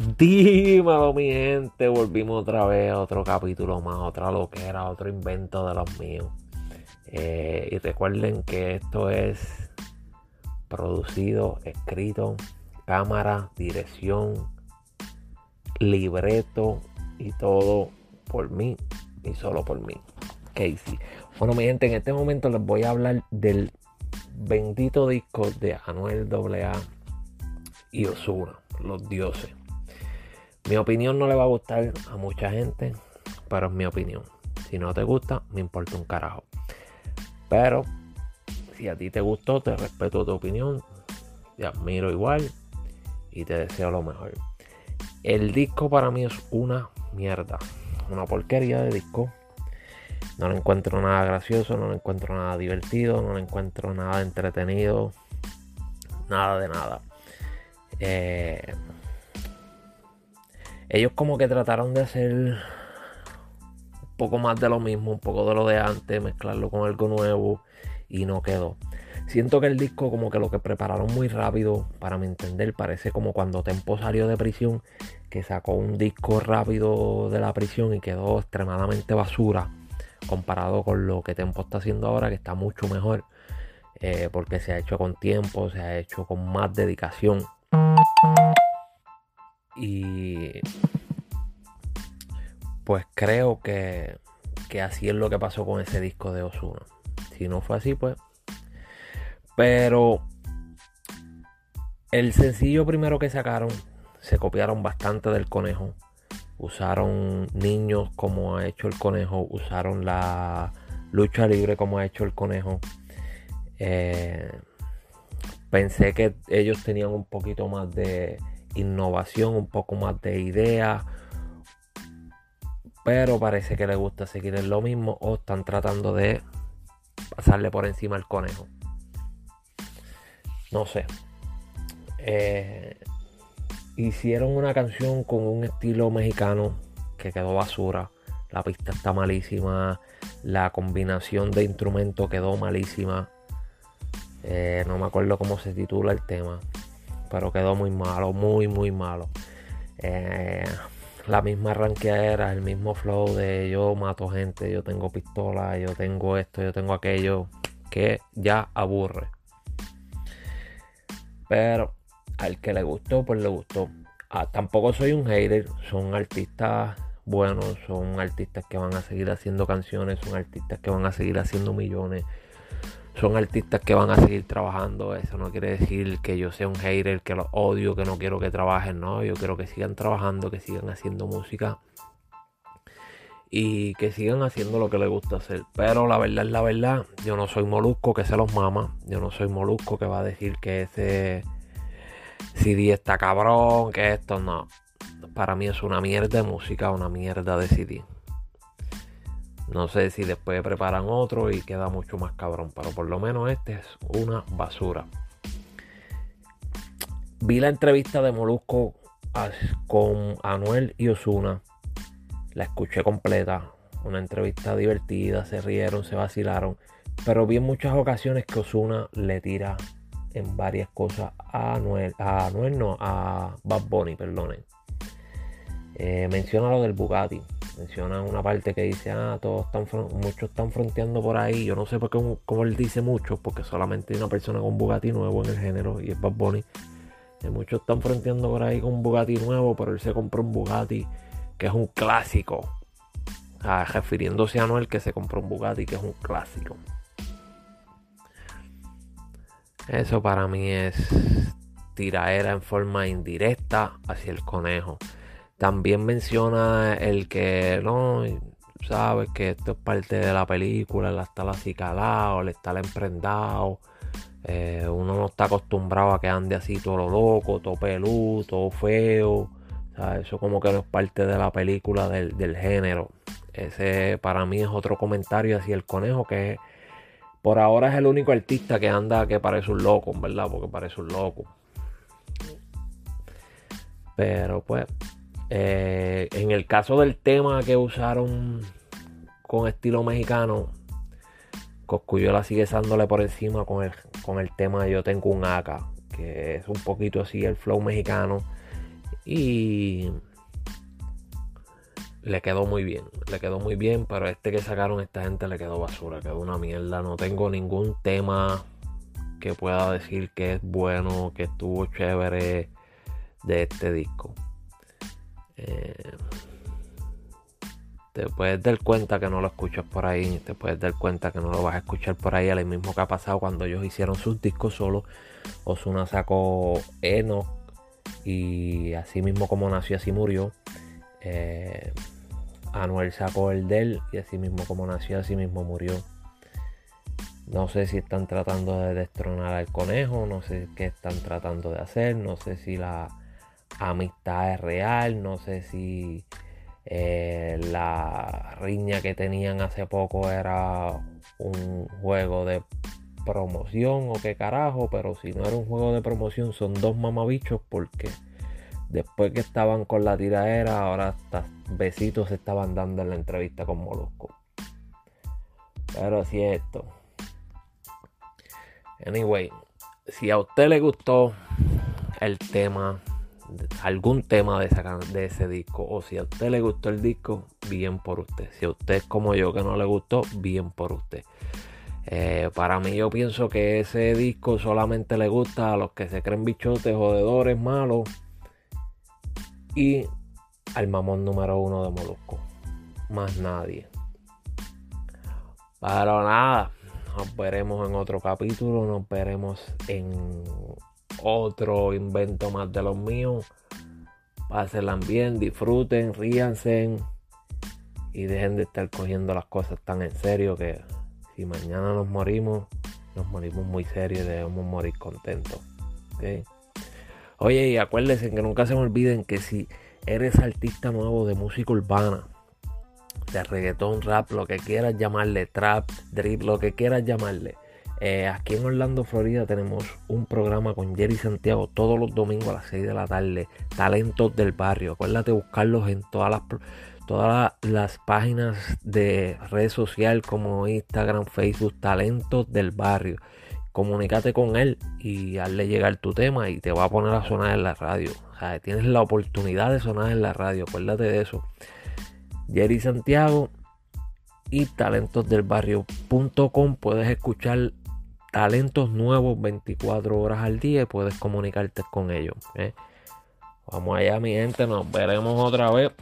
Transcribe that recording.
Dímelo, mi gente. Volvimos otra vez otro capítulo más, otra loquera, otro invento de los míos. Eh, y recuerden que esto es producido, escrito, cámara, dirección, libreto y todo por mí y solo por mí. Casey. Bueno, mi gente, en este momento les voy a hablar del bendito disco de Anuel AA y Osuna, los dioses. Mi opinión no le va a gustar a mucha gente, pero es mi opinión. Si no te gusta, me importa un carajo. Pero si a ti te gustó, te respeto tu opinión, te admiro igual y te deseo lo mejor. El disco para mí es una mierda, una porquería de disco. No le encuentro nada gracioso, no le encuentro nada divertido, no le encuentro nada entretenido, nada de nada. Eh, ellos como que trataron de hacer un poco más de lo mismo, un poco de lo de antes, mezclarlo con algo nuevo y no quedó. Siento que el disco como que lo que prepararon muy rápido, para mi entender, parece como cuando Tempo salió de prisión, que sacó un disco rápido de la prisión y quedó extremadamente basura, comparado con lo que Tempo está haciendo ahora, que está mucho mejor, eh, porque se ha hecho con tiempo, se ha hecho con más dedicación. Y pues creo que, que así es lo que pasó con ese disco de Osuna. Si no fue así, pues. Pero el sencillo primero que sacaron se copiaron bastante del conejo. Usaron niños como ha hecho el conejo. Usaron la lucha libre como ha hecho el conejo. Eh, pensé que ellos tenían un poquito más de innovación, un poco más de idea. Pero parece que les gusta seguir en lo mismo o están tratando de pasarle por encima al conejo. No sé. Eh, hicieron una canción con un estilo mexicano que quedó basura. La pista está malísima. La combinación de instrumentos quedó malísima. Eh, no me acuerdo cómo se titula el tema pero quedó muy malo, muy, muy malo. Eh, la misma ranqueadera, el mismo flow de yo mato gente, yo tengo pistola, yo tengo esto, yo tengo aquello, que ya aburre. Pero al que le gustó, pues le gustó. Ah, tampoco soy un hater, son artistas buenos, son artistas que van a seguir haciendo canciones, son artistas que van a seguir haciendo millones son artistas que van a seguir trabajando. Eso no quiere decir que yo sea un hater, que los odio, que no quiero que trabajen. No, yo quiero que sigan trabajando, que sigan haciendo música y que sigan haciendo lo que les gusta hacer. Pero la verdad es la verdad, yo no soy molusco que se los mama. Yo no soy molusco que va a decir que ese CD está cabrón, que esto no. Para mí es una mierda de música, una mierda de CD. No sé si después preparan otro y queda mucho más cabrón, pero por lo menos este es una basura. Vi la entrevista de Molusco con Anuel y Osuna. La escuché completa. Una entrevista divertida, se rieron, se vacilaron. Pero vi en muchas ocasiones que Osuna le tira en varias cosas a Anuel. A Anuel no, a Bad Bunny, perdonen. Eh, menciona lo del Bugatti menciona una parte que dice, ah, todos están, muchos están fronteando por ahí. Yo no sé por qué, cómo él dice mucho, porque solamente hay una persona con Bugatti nuevo en el género y es Bad Bunny. Y muchos están fronteando por ahí con un Bugatti nuevo, pero él se compró un Bugatti que es un clásico. Ah, refiriéndose a Noel que se compró un Bugatti que es un clásico. Eso para mí es tiraera en forma indirecta hacia el conejo. También menciona el que no, sabes que esto es parte de la película, el estar así calado, el estar emprendado. Eh, uno no está acostumbrado a que ande así todo lo loco, todo peludo, todo feo. eso como que no es parte de la película del, del, género. Ese para mí es otro comentario hacia el conejo que por ahora es el único artista que anda que parece un loco, ¿verdad? Porque parece un loco. Pero pues eh, en el caso del tema que usaron con estilo mexicano, Coscuyola sigue dándole por encima con el, con el tema Yo tengo un AK, que es un poquito así el flow mexicano. Y le quedó muy bien, le quedó muy bien, pero este que sacaron esta gente le quedó basura, quedó una mierda. No tengo ningún tema que pueda decir que es bueno, que estuvo chévere de este disco. Eh, te puedes dar cuenta que no lo escuchas por ahí, te puedes dar cuenta que no lo vas a escuchar por ahí, al mismo que ha pasado cuando ellos hicieron sus discos solo. Osuna sacó Eno y así mismo como nació, así murió. Eh, Anuel sacó el del y así mismo como nació, así mismo murió. No sé si están tratando de destronar al conejo, no sé qué están tratando de hacer, no sé si la amistad es real, no sé si eh, la riña que tenían hace poco era un juego de promoción o qué carajo, pero si no era un juego de promoción son dos mamabichos porque después que estaban con la tiradera, ahora hasta besitos se estaban dando en la entrevista con Molusco. Pero si esto. Anyway, si a usted le gustó el tema, algún tema de, de ese disco, o si a usted le gustó el disco, bien por usted. Si a usted es como yo que no le gustó, bien por usted. Eh, para mí yo pienso que ese disco solamente le gusta a los que se creen bichotes, jodedores, malos y al mamón número uno de Molusco. Más nadie. Pero nada, nos veremos en otro capítulo, nos veremos en otro invento más de los míos. Pásenla bien, disfruten, ríanse y dejen de estar cogiendo las cosas tan en serio que si mañana nos morimos, nos morimos muy serios y debemos morir contentos. Oye, y acuérdense que nunca se me olviden que si eres artista nuevo de música urbana, de reggaetón, rap, lo que quieras llamarle, trap, drip, lo que quieras llamarle. Eh, aquí en Orlando, Florida, tenemos un programa con Jerry Santiago todos los domingos a las 6 de la tarde. Talentos del barrio. Acuérdate buscarlos en todas las, todas las páginas de redes sociales como Instagram, Facebook. Talentos del barrio. Comunícate con él y hazle llegar tu tema y te va a poner a sonar en la radio. O sea, tienes la oportunidad de sonar en la radio. Acuérdate de eso. Jerry Santiago y talentosdelbarrio.com puedes escuchar talentos nuevos 24 horas al día y puedes comunicarte con ellos. ¿eh? Vamos allá mi gente, nos veremos otra vez.